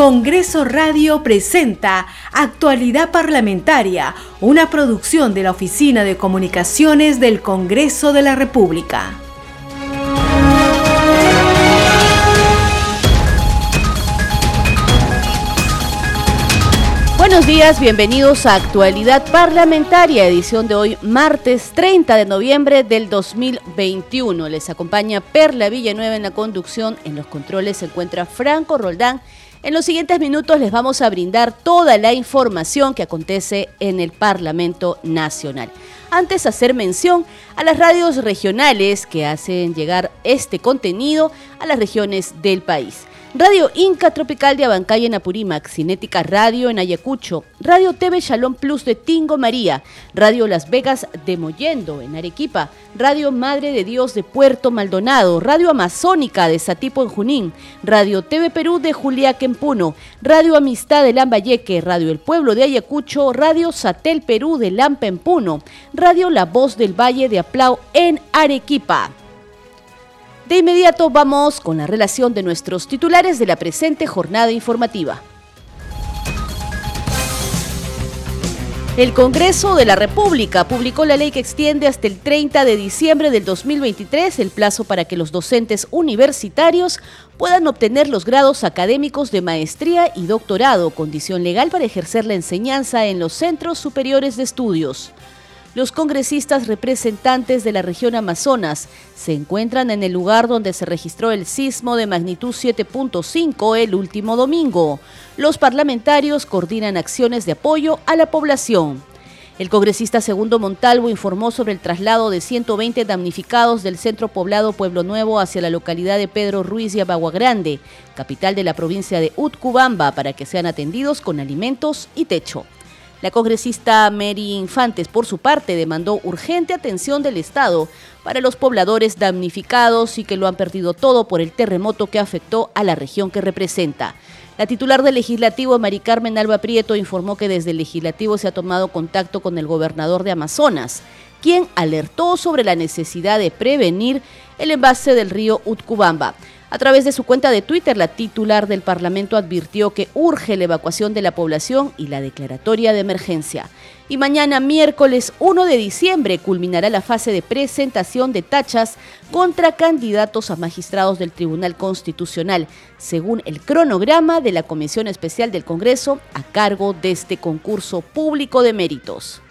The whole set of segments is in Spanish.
Congreso Radio presenta Actualidad Parlamentaria, una producción de la Oficina de Comunicaciones del Congreso de la República. Buenos días, bienvenidos a Actualidad Parlamentaria, edición de hoy, martes 30 de noviembre del 2021. Les acompaña Perla Villanueva en la conducción, en los controles se encuentra Franco Roldán en los siguientes minutos les vamos a brindar toda la información que acontece en el Parlamento Nacional. Antes hacer mención a las radios regionales que hacen llegar este contenido a las regiones del país. Radio Inca Tropical de Abancay en Apurímac, Cinética Radio en Ayacucho, Radio TV Shalom Plus de Tingo María, Radio Las Vegas de Mollendo en Arequipa, Radio Madre de Dios de Puerto Maldonado, Radio Amazónica de Satipo en Junín, Radio TV Perú de Juliaca en Puno, Radio Amistad de Lambayeque, Radio El Pueblo de Ayacucho, Radio Satel Perú de Lampa en Puno, Radio La Voz del Valle de Aplau en Arequipa. De inmediato vamos con la relación de nuestros titulares de la presente jornada informativa. El Congreso de la República publicó la ley que extiende hasta el 30 de diciembre del 2023 el plazo para que los docentes universitarios puedan obtener los grados académicos de maestría y doctorado, condición legal para ejercer la enseñanza en los centros superiores de estudios. Los congresistas representantes de la región Amazonas se encuentran en el lugar donde se registró el sismo de magnitud 7.5 el último domingo. Los parlamentarios coordinan acciones de apoyo a la población. El congresista Segundo Montalvo informó sobre el traslado de 120 damnificados del centro poblado Pueblo Nuevo hacia la localidad de Pedro Ruiz y Abagua Grande, capital de la provincia de Utcubamba, para que sean atendidos con alimentos y techo. La congresista Mary Infantes, por su parte, demandó urgente atención del Estado para los pobladores damnificados y que lo han perdido todo por el terremoto que afectó a la región que representa. La titular del legislativo, Mari Carmen Alba Prieto, informó que desde el legislativo se ha tomado contacto con el gobernador de Amazonas, quien alertó sobre la necesidad de prevenir el envase del río Utcubamba. A través de su cuenta de Twitter, la titular del Parlamento advirtió que urge la evacuación de la población y la declaratoria de emergencia. Y mañana, miércoles 1 de diciembre, culminará la fase de presentación de tachas contra candidatos a magistrados del Tribunal Constitucional, según el cronograma de la Comisión Especial del Congreso a cargo de este concurso público de méritos.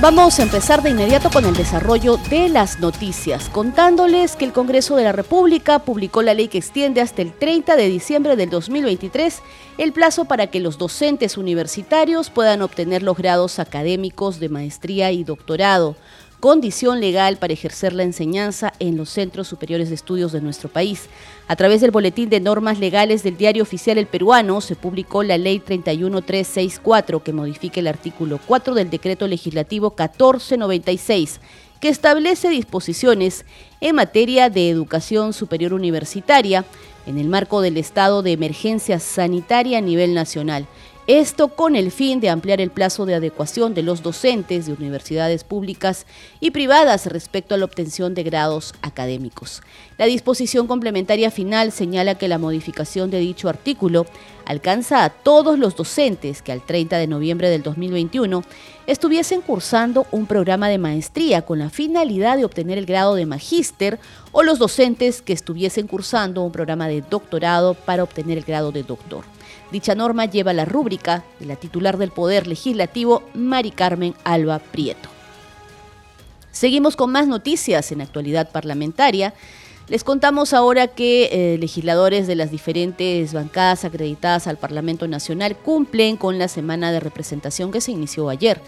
Vamos a empezar de inmediato con el desarrollo de las noticias, contándoles que el Congreso de la República publicó la ley que extiende hasta el 30 de diciembre del 2023 el plazo para que los docentes universitarios puedan obtener los grados académicos de maestría y doctorado condición legal para ejercer la enseñanza en los centros superiores de estudios de nuestro país. A través del Boletín de Normas Legales del Diario Oficial El Peruano se publicó la Ley 31364 que modifica el artículo 4 del Decreto Legislativo 1496 que establece disposiciones en materia de educación superior universitaria en el marco del estado de emergencia sanitaria a nivel nacional. Esto con el fin de ampliar el plazo de adecuación de los docentes de universidades públicas y privadas respecto a la obtención de grados académicos. La disposición complementaria final señala que la modificación de dicho artículo alcanza a todos los docentes que al 30 de noviembre del 2021 estuviesen cursando un programa de maestría con la finalidad de obtener el grado de magíster o los docentes que estuviesen cursando un programa de doctorado para obtener el grado de doctor. Dicha norma lleva la rúbrica de la titular del Poder Legislativo, Mari Carmen Alba Prieto. Seguimos con más noticias en actualidad parlamentaria. Les contamos ahora que eh, legisladores de las diferentes bancadas acreditadas al Parlamento Nacional cumplen con la semana de representación que se inició ayer.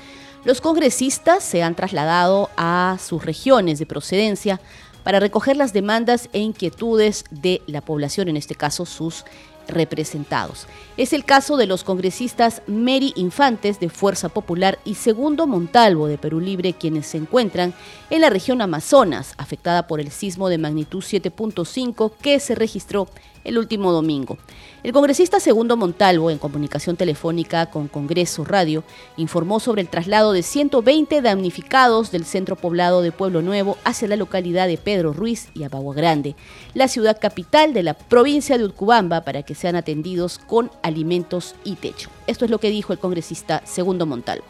Los congresistas se han trasladado a sus regiones de procedencia para recoger las demandas e inquietudes de la población, en este caso sus representados. Es el caso de los congresistas Mary Infantes de Fuerza Popular y Segundo Montalvo de Perú Libre, quienes se encuentran en la región Amazonas, afectada por el sismo de magnitud 7.5 que se registró el último domingo. El congresista Segundo Montalvo, en comunicación telefónica con Congreso Radio, informó sobre el traslado de 120 damnificados del centro poblado de Pueblo Nuevo hacia la localidad de Pedro Ruiz y Abagua Grande, la ciudad capital de la provincia de Utcubamba, para que sean atendidos con alimentos y techo. Esto es lo que dijo el congresista Segundo Montalvo.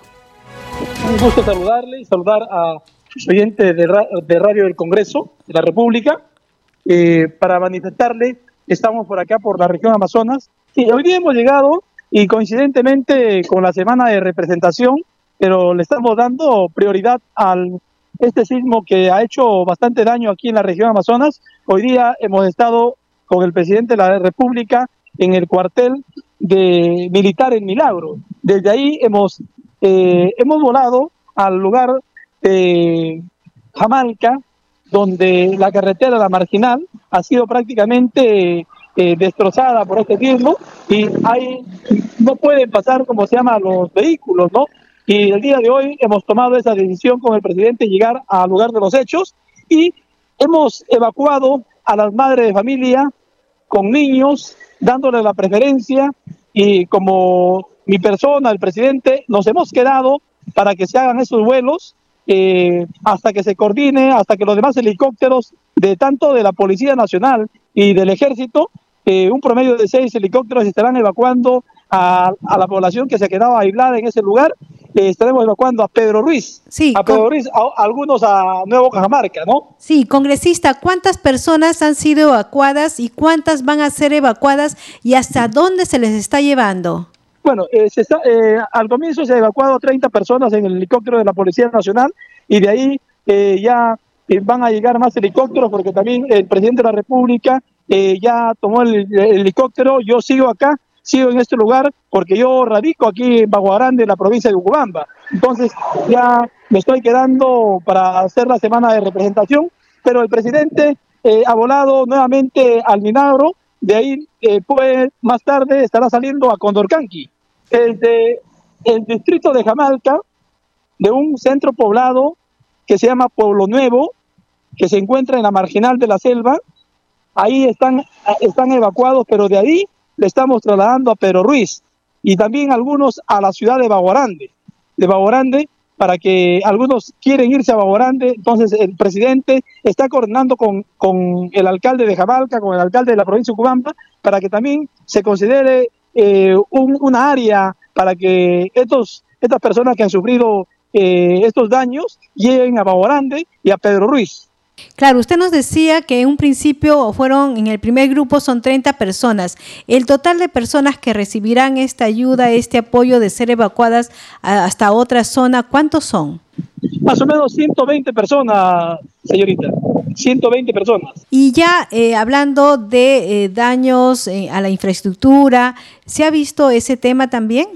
Un gusto saludarle y saludar a los oyentes de, Radio del Congreso de la República eh, para manifestarle estamos por acá, por la región Amazonas. Sí, hoy día hemos llegado y coincidentemente con la semana de representación, pero le estamos dando prioridad al este sismo que ha hecho bastante daño aquí en la región Amazonas. Hoy día hemos estado con el presidente de la República en el cuartel de militar en Milagro. Desde ahí hemos, eh, hemos volado al lugar de Jamalca, donde la carretera, la marginal, ha sido prácticamente eh, destrozada por este sismo y hay, no pueden pasar, como se llama, los vehículos, ¿no? Y el día de hoy hemos tomado esa decisión con el presidente llegar al lugar de los hechos y hemos evacuado a las madres de familia con niños, dándole la preferencia y como mi persona, el presidente, nos hemos quedado para que se hagan esos vuelos eh, hasta que se coordine, hasta que los demás helicópteros de tanto de la Policía Nacional y del Ejército, eh, un promedio de seis helicópteros estarán evacuando a, la población que se quedaba aislada en ese lugar. Eh, estaremos evacuando a Pedro Ruiz, sí, a Pedro Ruiz, algunos a Nuevo Cajamarca, ¿no? Sí, congresista, ¿cuántas personas han sido evacuadas y cuántas van a ser evacuadas y hasta dónde se les está llevando? Bueno, eh, eh, al comienzo se evacuado 30 personas en el helicóptero de la Policía Nacional y de ahí eh, ya van a llegar más helicópteros porque también el presidente de la República ya tomó el, helicóptero. Yo sigo acá, sigo en este lugar porque yo radico aquí en Baguarán, en la provincia de Ucubamba. Entonces ya me estoy quedando para hacer la semana de representación, pero el presidente ha volado nuevamente al Minagro de ahí, pues, más tarde estará saliendo a Condorcanqui desde el distrito de Jamalca, de un centro poblado que se llama Pueblo Nuevo, que se encuentra en la marginal de la selva. Ahí están, están evacuados, pero de ahí le estamos trasladando a Pedro Ruiz y también algunos a la ciudad de Baguarande, de Baguarande, para que algunos quieren irse a Baguarande. Entonces el presidente está coordinando con, con el alcalde de Jamalca, con el alcalde de la provincia de Cubamba, para que también se considere eh, un, una área para que estos, estas personas que han sufrido eh, estos daños lleguen a Baborande y a Pedro Ruiz. Claro, usted nos decía que en un principio fueron, en el primer grupo son 30 personas. El total de personas que recibirán esta ayuda, este apoyo de ser evacuadas hasta otra zona, ¿cuántos son? Más o menos 120 personas, señorita. 120 personas. Y ya eh, hablando de eh, daños eh, a la infraestructura, ¿se ha visto ese tema también?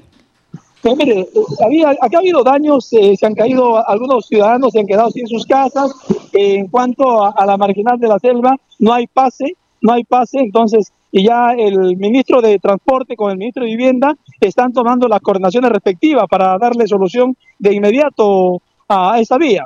Pues mire, había, acá ha habido daños, se han caído, algunos ciudadanos se han quedado sin sus casas. en cuanto a, a, la marginal de la selva, no hay pase, no hay pase, entonces, y ya el ministro de Transporte con el ministro de Vivienda están tomando las coordinaciones respectivas para darle solución de inmediato a esa vía.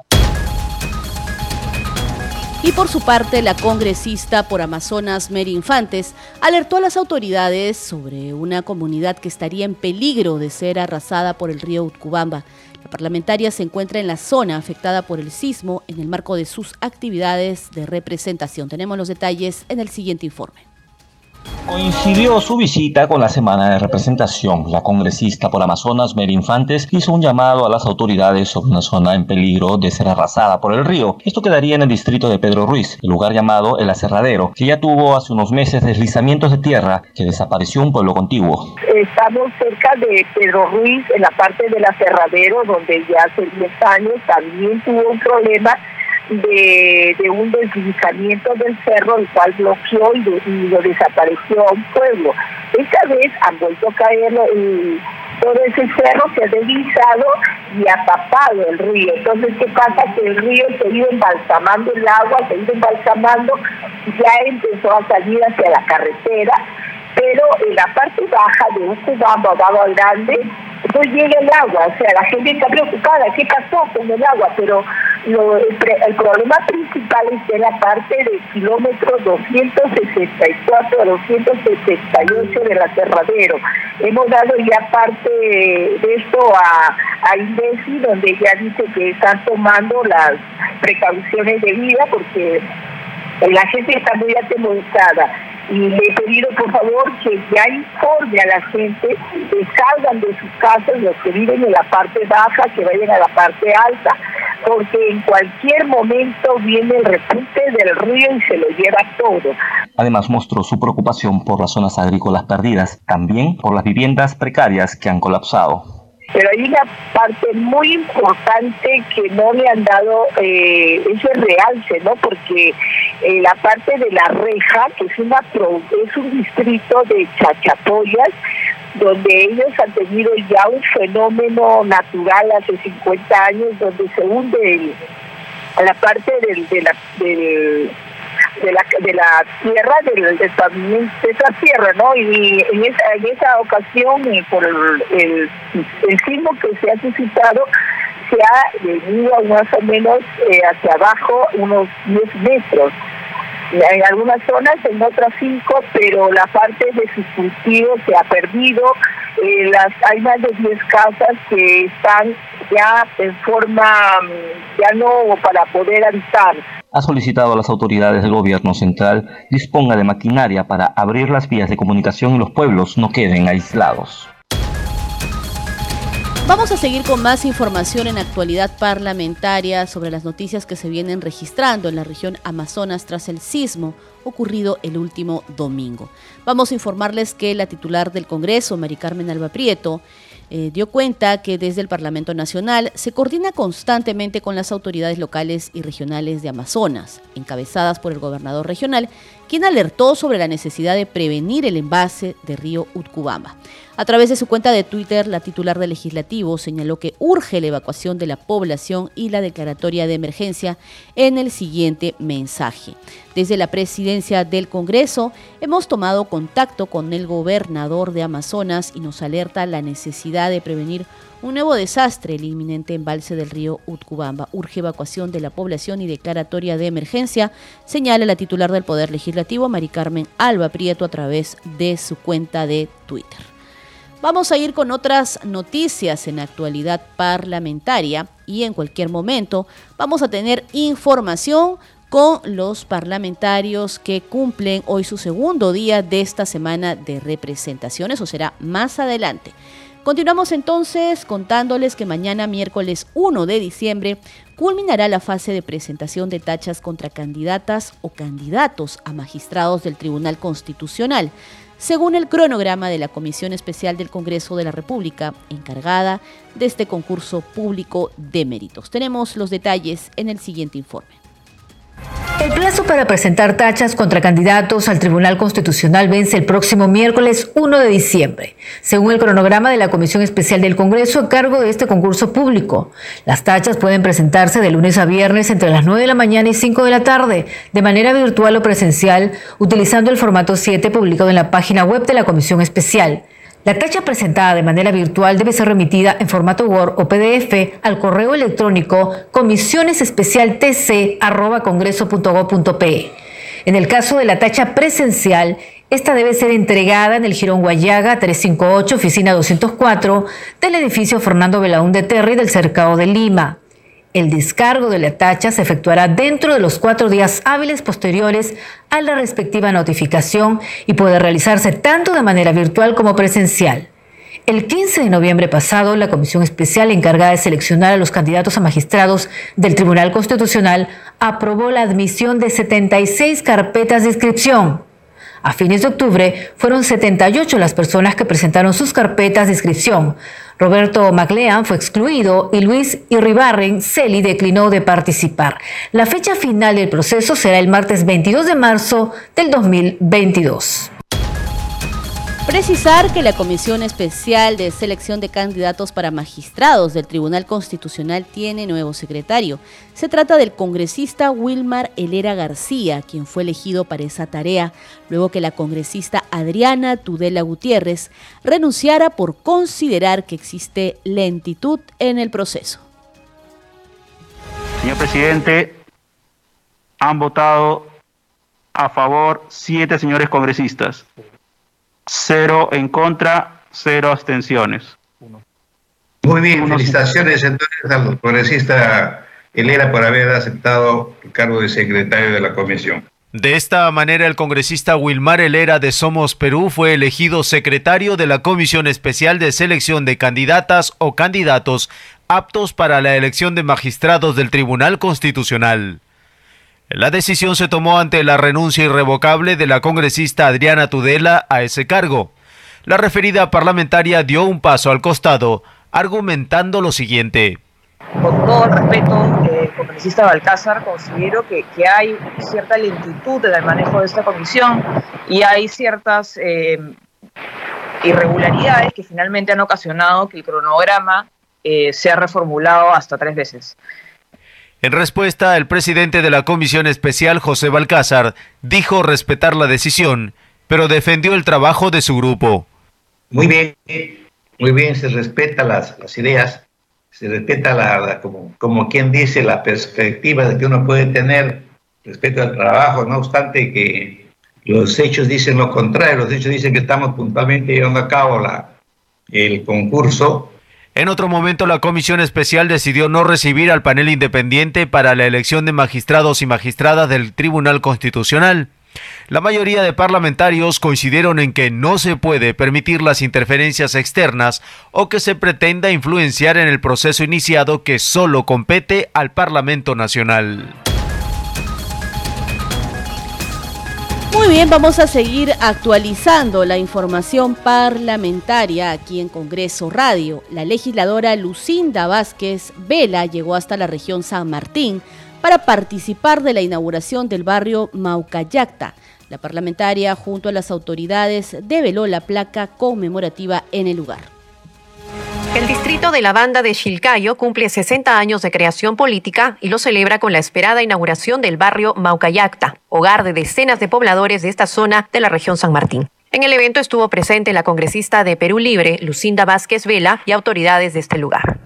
Y por su parte, la congresista por Amazonas, Mary Infantes, alertó a las autoridades sobre una comunidad que estaría en peligro de ser arrasada por el río Utcubamba. La parlamentaria se encuentra en la zona afectada por el sismo en el marco de sus actividades de representación. Tenemos los detalles en el siguiente informe. Coincidió su visita con la semana de representación. La congresista por Amazonas, Mary Infantes, hizo un llamado a las autoridades sobre una zona en peligro de ser arrasada por el río. Esto quedaría en el distrito de Pedro Ruiz, el lugar llamado El Aserradero, que ya tuvo hace unos meses deslizamientos de tierra que desapareció un pueblo contiguo. Estamos cerca de Pedro Ruiz, en la parte del Aserradero, donde ya hace 10 años también tuvo un problema de, un deslizamiento del cerro, el cual bloqueó y, lo desapareció a un pueblo. Esta vez han vuelto a caer todo ese cerro se ha deslizado y ha tapado el río. Entonces, ¿qué pasa? Que el río se ha ido embalsamando el agua, se ha ido embalsamando, ya empezó a salir hacia la carretera, pero en la parte baja de un cubano Grande no llega el agua, o sea, la gente está preocupada, ¿qué pasó con el agua? Pero el, problema principal es en la parte del kilómetro 264 a 268 del aterradero. Hemos dado ya parte de esto a, a INDECI, donde ya dice que están tomando las precauciones de vida porque la gente está muy atemorizada y le he pedido por favor que ya informe a la gente que salgan de sus casas los que viven en la parte baja, que vayan a la parte alta, porque en cualquier momento viene el repunte del río y se lo lleva todo. Además mostró su preocupación por las zonas agrícolas perdidas, también por las viviendas precarias que han colapsado. Pero hay una parte muy importante que no le han dado eh, ese realce, ¿no? Porque eh, la parte de la reja, que es, una es un distrito de chachapoyas, donde ellos han tenido ya un fenómeno natural hace 50 años, donde se hunde la parte del, de la, del de la, de la tierra, del, de esa tierra, ¿no? Y en esa, en esa ocasión, eh, por el, el, sismo que se ha suscitado, se ha venido más o menos eh, hacia abajo unos 10 metros. En algunas zonas, en otras 5, pero la parte de sus cultivos se ha perdido. Eh, las Hay más de 10 casas que están ya en forma, mm, ya no para poder habitar ha solicitado a las autoridades del gobierno central disponga de maquinaria para abrir las vías de comunicación y los pueblos no queden aislados. Vamos a seguir con más información en actualidad parlamentaria sobre las noticias que se vienen registrando en la región Amazonas tras el sismo ocurrido el último domingo. Vamos a informarles que la titular del Congreso, Mari Carmen Alba Prieto, eh, dio cuenta que desde el Parlamento Nacional se coordina constantemente con las autoridades locales y regionales de Amazonas, encabezadas por el gobernador regional, quien alertó sobre la necesidad de prevenir el envase de río Utcubamba. A través de su cuenta de Twitter, la titular del legislativo señaló que urge la evacuación de la población y la declaratoria de emergencia en el siguiente mensaje. Desde la presidencia del Congreso hemos tomado contacto con el gobernador de Amazonas y nos alerta la necesidad de prevenir un nuevo desastre, el inminente embalse del río Utcubamba. Urge evacuación de la población y declaratoria de emergencia, señala la titular del Poder Legislativo, Mari Carmen Alba Prieto, a través de su cuenta de Twitter. Vamos a ir con otras noticias en actualidad parlamentaria y en cualquier momento vamos a tener información con los parlamentarios que cumplen hoy su segundo día de esta semana de representaciones, o será más adelante. Continuamos entonces contándoles que mañana miércoles 1 de diciembre culminará la fase de presentación de tachas contra candidatas o candidatos a magistrados del Tribunal Constitucional según el cronograma de la Comisión Especial del Congreso de la República, encargada de este concurso público de méritos. Tenemos los detalles en el siguiente informe. El plazo para presentar tachas contra candidatos al Tribunal Constitucional vence el próximo miércoles 1 de diciembre, según el cronograma de la Comisión Especial del Congreso a cargo de este concurso público. Las tachas pueden presentarse de lunes a viernes entre las 9 de la mañana y 5 de la tarde, de manera virtual o presencial, utilizando el formato 7 publicado en la página web de la Comisión Especial. La tacha presentada de manera virtual debe ser remitida en formato Word o PDF al correo electrónico comisionesespecialtc.congreso.gov.pe. En el caso de la tacha presencial, esta debe ser entregada en el Girón Guayaga 358, oficina 204, del edificio Fernando Belaúnde Terry del Cercado de Lima. El descargo de la tacha se efectuará dentro de los cuatro días hábiles posteriores a la respectiva notificación y puede realizarse tanto de manera virtual como presencial. El 15 de noviembre pasado, la Comisión Especial encargada de seleccionar a los candidatos a magistrados del Tribunal Constitucional aprobó la admisión de 76 carpetas de inscripción. A fines de octubre fueron 78 las personas que presentaron sus carpetas de inscripción. Roberto MacLean fue excluido y Luis Irribarren Celi declinó de participar. La fecha final del proceso será el martes 22 de marzo del 2022. Precisar que la Comisión Especial de Selección de Candidatos para Magistrados del Tribunal Constitucional tiene nuevo secretario. Se trata del congresista Wilmar Helera García, quien fue elegido para esa tarea, luego que la congresista Adriana Tudela Gutiérrez renunciara por considerar que existe lentitud en el proceso. Señor presidente, han votado a favor siete señores congresistas, cero en contra, cero abstenciones. Muy bien, felicitaciones entonces al congresista Helera por haber aceptado el cargo de secretario de la comisión. De esta manera, el congresista Wilmar Helera de Somos Perú fue elegido secretario de la Comisión Especial de Selección de Candidatas o Candidatos aptos para la elección de magistrados del Tribunal Constitucional. La decisión se tomó ante la renuncia irrevocable de la congresista Adriana Tudela a ese cargo. La referida parlamentaria dio un paso al costado, argumentando lo siguiente. Con todo el respeto, eh, congresista Balcázar, considero que, hay cierta lentitud en el manejo de esta comisión y hay ciertas eh, irregularidades que finalmente han ocasionado que el cronograma eh, sea reformulado hasta tres veces. En respuesta, el presidente de la Comisión Especial, José Balcázar, dijo respetar la decisión, pero defendió el trabajo de su grupo. Muy bien, muy bien, se respeta las, las ideas, se respeta la, como, como quien dice la perspectiva de que uno puede tener respecto al trabajo, no obstante que los hechos dicen lo contrario, los hechos dicen que estamos puntualmente llevando a cabo la, el concurso en otro momento, la Comisión Especial decidió no recibir al panel independiente para la elección de magistrados y magistradas del Tribunal Constitucional. La mayoría de parlamentarios coincidieron en que no se puede permitir las interferencias externas o que se pretenda influenciar en el proceso iniciado que solo compete al Parlamento Nacional. Muy bien, vamos a seguir actualizando la información parlamentaria aquí en Congreso Radio. La legisladora Lucinda Vázquez Vela llegó hasta la región San Martín para participar de la inauguración del barrio Maucayacta. La parlamentaria, junto a las autoridades, develó la placa conmemorativa en el lugar. El distrito de la banda de Chilcayo cumple 60 años de creación política y lo celebra con la esperada inauguración del barrio Maucayacta, hogar de decenas de pobladores de esta zona de la región San Martín. En el evento estuvo presente la congresista de Perú Libre, Lucinda Vázquez Vela, y autoridades de este lugar.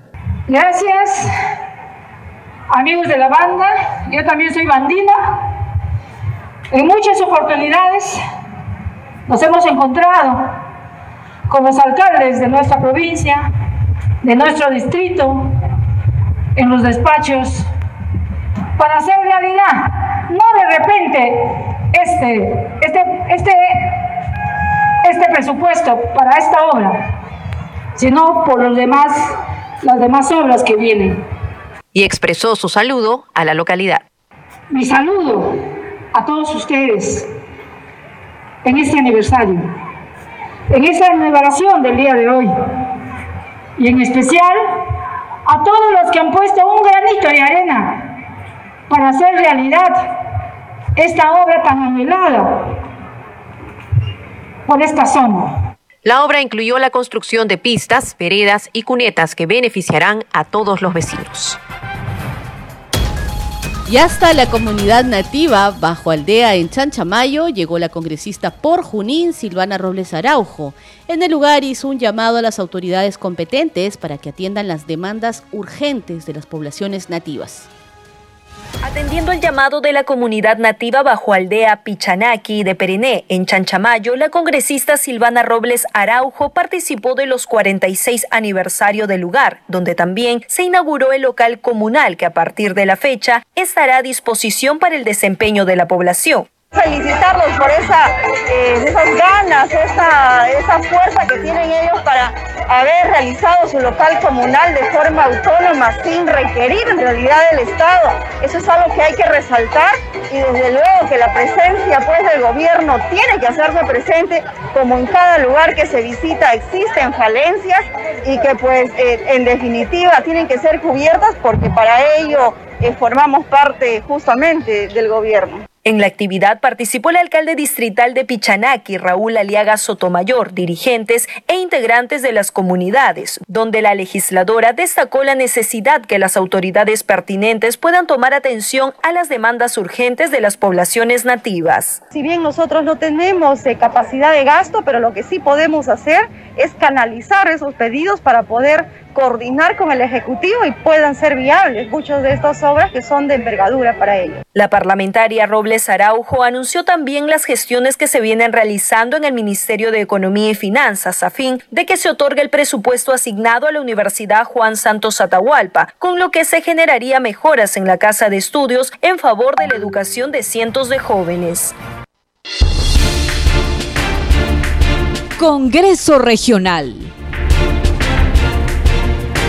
Gracias, amigos de la banda. Yo también soy bandina. En muchas oportunidades nos hemos encontrado con los alcaldes de nuestra provincia, de nuestro distrito en los despachos para hacer realidad, no de repente este, este, este, este presupuesto para esta obra, sino por los demás, las demás obras que vienen. Y expresó su saludo a la localidad. Mi saludo a todos ustedes en este aniversario, en esta celebración del día de hoy y en especial a todos los que han puesto un granito de arena para hacer realidad esta obra tan anhelada por esta zona. La obra incluyó la construcción de pistas, veredas y cunetas que beneficiarán a todos los vecinos. Y hasta la comunidad nativa bajo aldea en Chanchamayo llegó la congresista por Junín, Silvana Robles Araujo. En el lugar hizo un llamado a las autoridades competentes para que atiendan las demandas urgentes de las poblaciones nativas. Atendiendo el llamado de la comunidad nativa bajo aldea Pichanaki de Periné, en Chanchamayo, la congresista Silvana Robles Araujo participó de los 46 aniversario del lugar, donde también se inauguró el local comunal que a partir de la fecha estará a disposición para el desempeño de la población felicitarlos por eh, esas ganas, esa, esa fuerza que tienen ellos para haber realizado su local comunal de forma autónoma sin requerir en realidad del Estado. Eso es algo que hay que resaltar y desde luego que la presencia pues del gobierno tiene que hacerse presente como en cada lugar que se visita existen falencias y que pues eh, en definitiva tienen que ser cubiertas porque para ello eh, formamos parte justamente del gobierno. En la actividad participó el alcalde distrital de Pichanaki, Raúl Aliaga Sotomayor, dirigentes e integrantes de las comunidades, donde la legisladora destacó la necesidad que las autoridades pertinentes puedan tomar atención a las demandas urgentes de las poblaciones nativas. Si bien nosotros no tenemos eh, capacidad de gasto, pero lo que sí podemos hacer es canalizar esos pedidos para poder coordinar con el Ejecutivo y puedan ser viables muchas de estas obras que son de envergadura para ellos. La parlamentaria Robles Araujo anunció también las gestiones que se vienen realizando en el Ministerio de Economía y Finanzas a fin de que se otorgue el presupuesto asignado a la Universidad Juan Santos Atahualpa, con lo que se generaría mejoras en la casa de estudios en favor de la educación de cientos de jóvenes. Congreso Regional.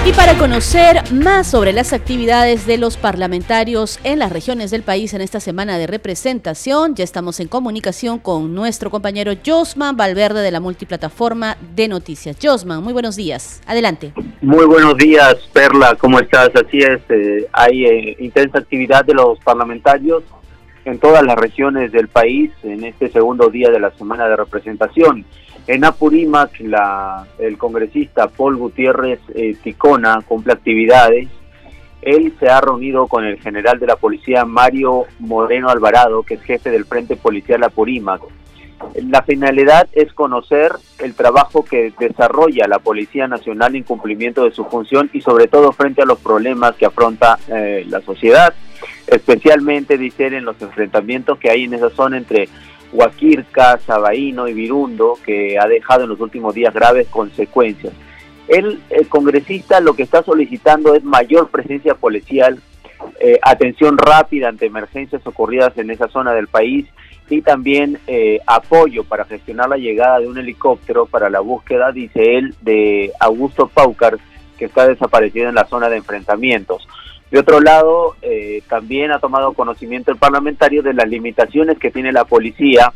Y para conocer más sobre las actividades de los parlamentarios en las regiones del país en esta semana de representación, ya estamos en comunicación con nuestro compañero Josman Valverde de la multiplataforma de noticias. Josman, muy buenos días. Adelante. Muy buenos días, Perla. ¿Cómo estás? Así es, eh, hay eh, intensa actividad de los parlamentarios en todas las regiones del país en este segundo día de la semana de representación. En Apurímac, la, el congresista Paul Gutiérrez eh, Ticona cumple actividades. Él se ha reunido con el general de la policía Mario Moreno Alvarado, que es jefe del Frente Policial Apurímac. La finalidad es conocer el trabajo que desarrolla la Policía Nacional en cumplimiento de su función y sobre todo frente a los problemas que afronta eh, la sociedad, especialmente, dice en los enfrentamientos que hay en esa zona entre Huaquirca, Sabaíno y Virundo, que ha dejado en los últimos días graves consecuencias. El, congresista lo que está solicitando es mayor presencia policial, eh, atención rápida ante emergencias ocurridas en esa zona del país y también eh, apoyo para gestionar la llegada de un helicóptero para la búsqueda, dice él, de Augusto Paucar, que está desaparecido en la zona de enfrentamientos. De otro lado, eh, también ha tomado conocimiento el parlamentario de las limitaciones que tiene la policía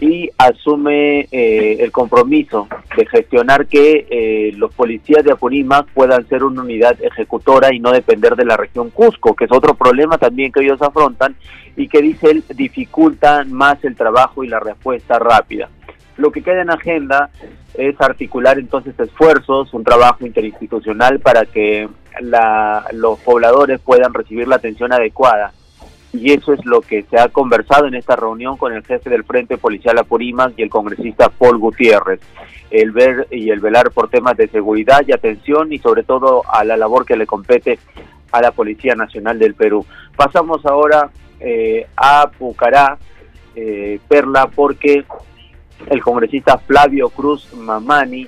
y asume eh, el compromiso de gestionar que eh, los policías de Apurímac puedan ser una unidad ejecutora y no depender de la región Cusco, que es otro problema también que ellos afrontan y que dice él dificulta más el trabajo y la respuesta rápida. Lo que queda en agenda es articular entonces esfuerzos, un trabajo interinstitucional para que los pobladores puedan recibir la atención adecuada. Y eso es lo que se ha conversado en esta reunión con el jefe del Frente Policial Apurímac y el congresista Paul Gutiérrez. El ver y el velar por temas de seguridad y atención y sobre todo a la labor que le compete a la Policía Nacional del Perú. Pasamos ahora eh, a Pucará, eh, Perla, porque el congresista Flavio Cruz Mamani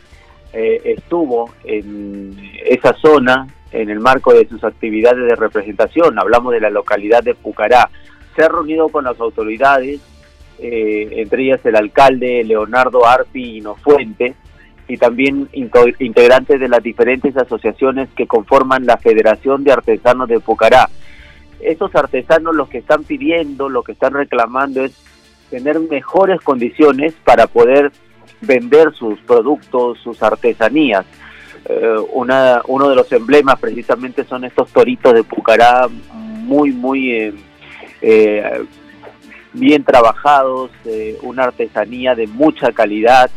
eh, estuvo en esa zona en el marco de sus actividades de representación. Hablamos de la localidad de Pucará. Se ha reunido con las autoridades, eh, entre ellas el alcalde Leonardo Arpi Inofuente y también integrantes de las diferentes asociaciones que conforman la Federación de Artesanos de Pucará. Estos artesanos lo que están pidiendo, lo que están reclamando es tener mejores condiciones para poder vender sus productos, sus artesanías. Eh, una, uno de los emblemas precisamente son estos toritos de Pucará muy, muy eh, eh, bien trabajados, una artesanía de mucha calidad,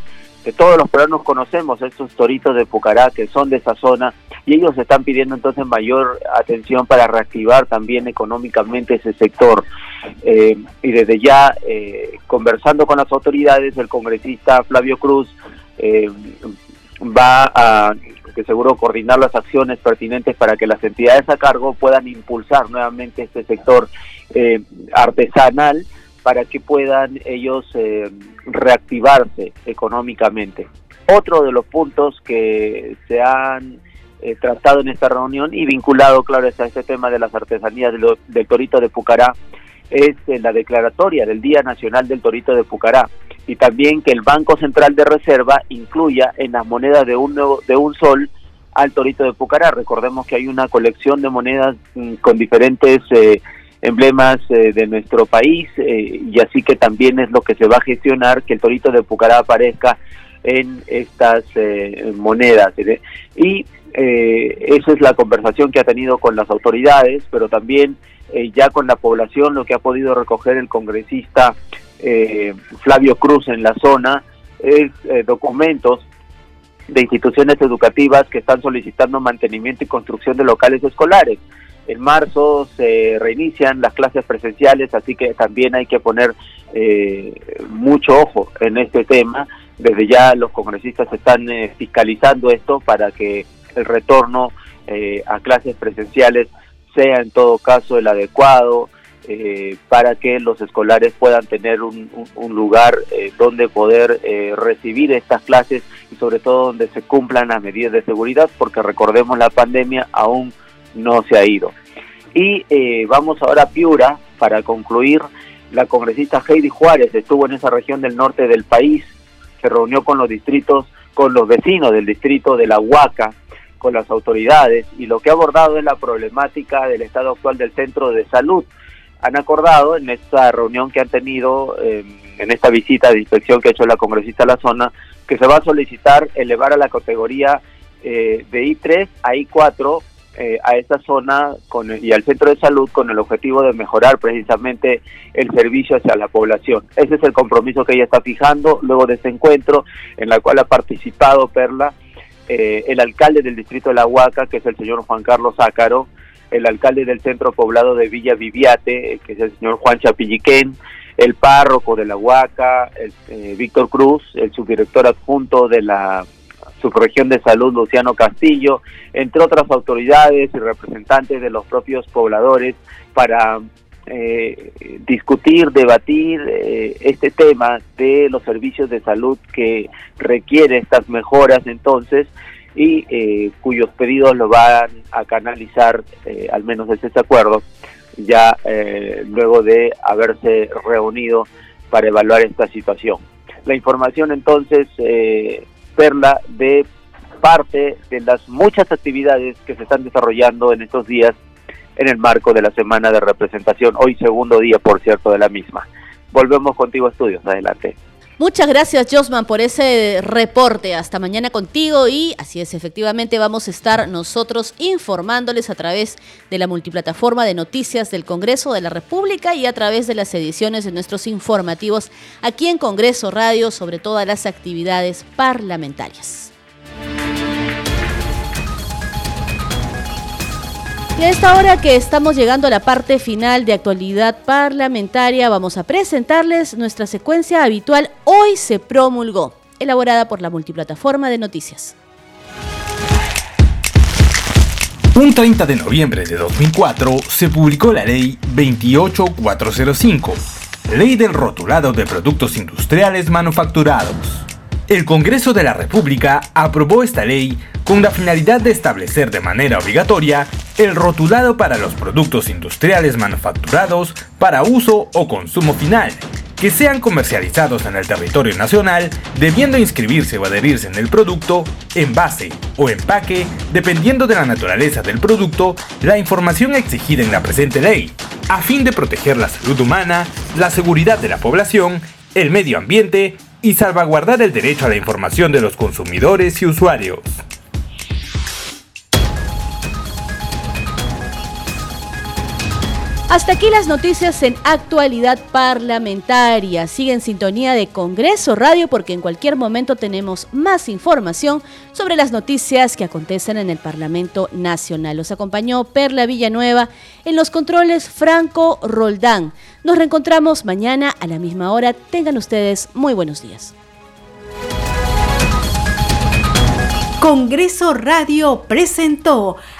que todos los peruanos conocemos, estos toritos de Pucará que son de esa zona, y ellos están pidiendo entonces mayor atención para reactivar también económicamente ese sector. y desde ya, conversando con las autoridades, el congresista Flavio Cruz va a que seguro coordinar las acciones pertinentes para que las entidades a cargo puedan impulsar nuevamente este sector eh, artesanal para que puedan ellos eh, reactivarse económicamente. Otro de los puntos que se han eh, tratado en esta reunión y vinculado, claro, a este tema de las artesanías del Torito de Pucará es la declaratoria del Día Nacional del Torito de Pucará y también que el Banco Central de Reserva incluya en las monedas de un, de un sol al Torito de Pucará. Recordemos que hay una colección de monedas mm, con diferentes eh, emblemas eh, de nuestro país eh, y así que también es lo que se va a gestionar que el Torito de Pucará aparezca en estas monedas. Y esa es la conversación que ha tenido con las autoridades, pero también eh, ya con la población, lo que ha podido recoger el congresista eh, Flavio Cruz en la zona es eh, documentos de instituciones educativas que están solicitando mantenimiento y construcción de locales escolares. En marzo se reinician las clases presenciales, así que también hay que poner mucho ojo en este tema. Desde ya los congresistas están fiscalizando esto para que el retorno a clases presenciales sea en todo caso el adecuado eh, para que los escolares puedan tener un, lugar eh, donde poder eh, recibir estas clases y sobre todo donde se cumplan las medidas de seguridad porque recordemos la pandemia aún no se ha ido. Y vamos ahora a Piura para concluir. La congresista Heidi Juárez estuvo en esa región del norte del país, se reunió con los distritos, con los vecinos del distrito de La Huaca, con las autoridades y lo que ha abordado es la problemática del estado actual del centro de salud. Han acordado en esta reunión que han tenido, em, en esta visita de inspección que ha hecho la congresista a la zona, que se va a solicitar elevar a la categoría eh, de I3 a I4 eh, a esta zona con y al centro de salud con el objetivo de mejorar precisamente el servicio hacia la población. Ese es el compromiso que ella está fijando luego de este encuentro en la cual ha participado Perla eh, el alcalde del distrito de La Huaca, que es el señor Juan Carlos Ácaro, el alcalde del centro poblado de Villa Viviate, que es el señor Juan Chapilliquén, el párroco de La Huaca, el, eh, Víctor Cruz, el subdirector adjunto de la subregión de salud Luciano Castillo, entre otras autoridades y representantes de los propios pobladores para eh, discutir, debatir eh, este tema de los servicios de salud que requiere estas mejoras. Entonces y eh, cuyos pedidos lo van a canalizar, eh, al menos desde este acuerdo, ya luego de haberse reunido para evaluar esta situación. La información entonces, Perla, de parte de las muchas actividades que se están desarrollando en estos días en el marco de la semana de representación, hoy segundo día, por cierto, de la misma. Volvemos contigo, estudios. Adelante. Muchas gracias, Josman, por ese reporte. Hasta mañana contigo y así es, efectivamente vamos a estar nosotros informándoles a través de la multiplataforma de noticias del Congreso de la República y a través de las ediciones de nuestros informativos aquí en Congreso Radio sobre todas las actividades parlamentarias. Y a esta hora que estamos llegando a la parte final de actualidad parlamentaria, vamos a presentarles nuestra secuencia habitual Hoy se promulgó, elaborada por la multiplataforma de noticias. Un 30 de noviembre de 2004 se publicó la Ley 28405, Ley del Rotulado de Productos Industriales Manufacturados. El Congreso de la República aprobó esta ley con la finalidad de establecer de manera obligatoria el rotulado para los productos industriales manufacturados para uso o consumo final, que sean comercializados en el territorio nacional, debiendo inscribirse o adherirse en el producto, envase o empaque, dependiendo de la naturaleza del producto, la información exigida en la presente ley, a fin de proteger la salud humana, la seguridad de la población, el medio ambiente y salvaguardar el derecho a la información de los consumidores y usuarios. Hasta aquí las noticias en actualidad parlamentaria. Sigue en sintonía de Congreso Radio porque en cualquier momento tenemos más información sobre las noticias que acontecen en el Parlamento Nacional. Los acompañó Perla Villanueva en los controles Franco Roldán. Nos reencontramos mañana a la misma hora. Tengan ustedes muy buenos días. Congreso Radio presentó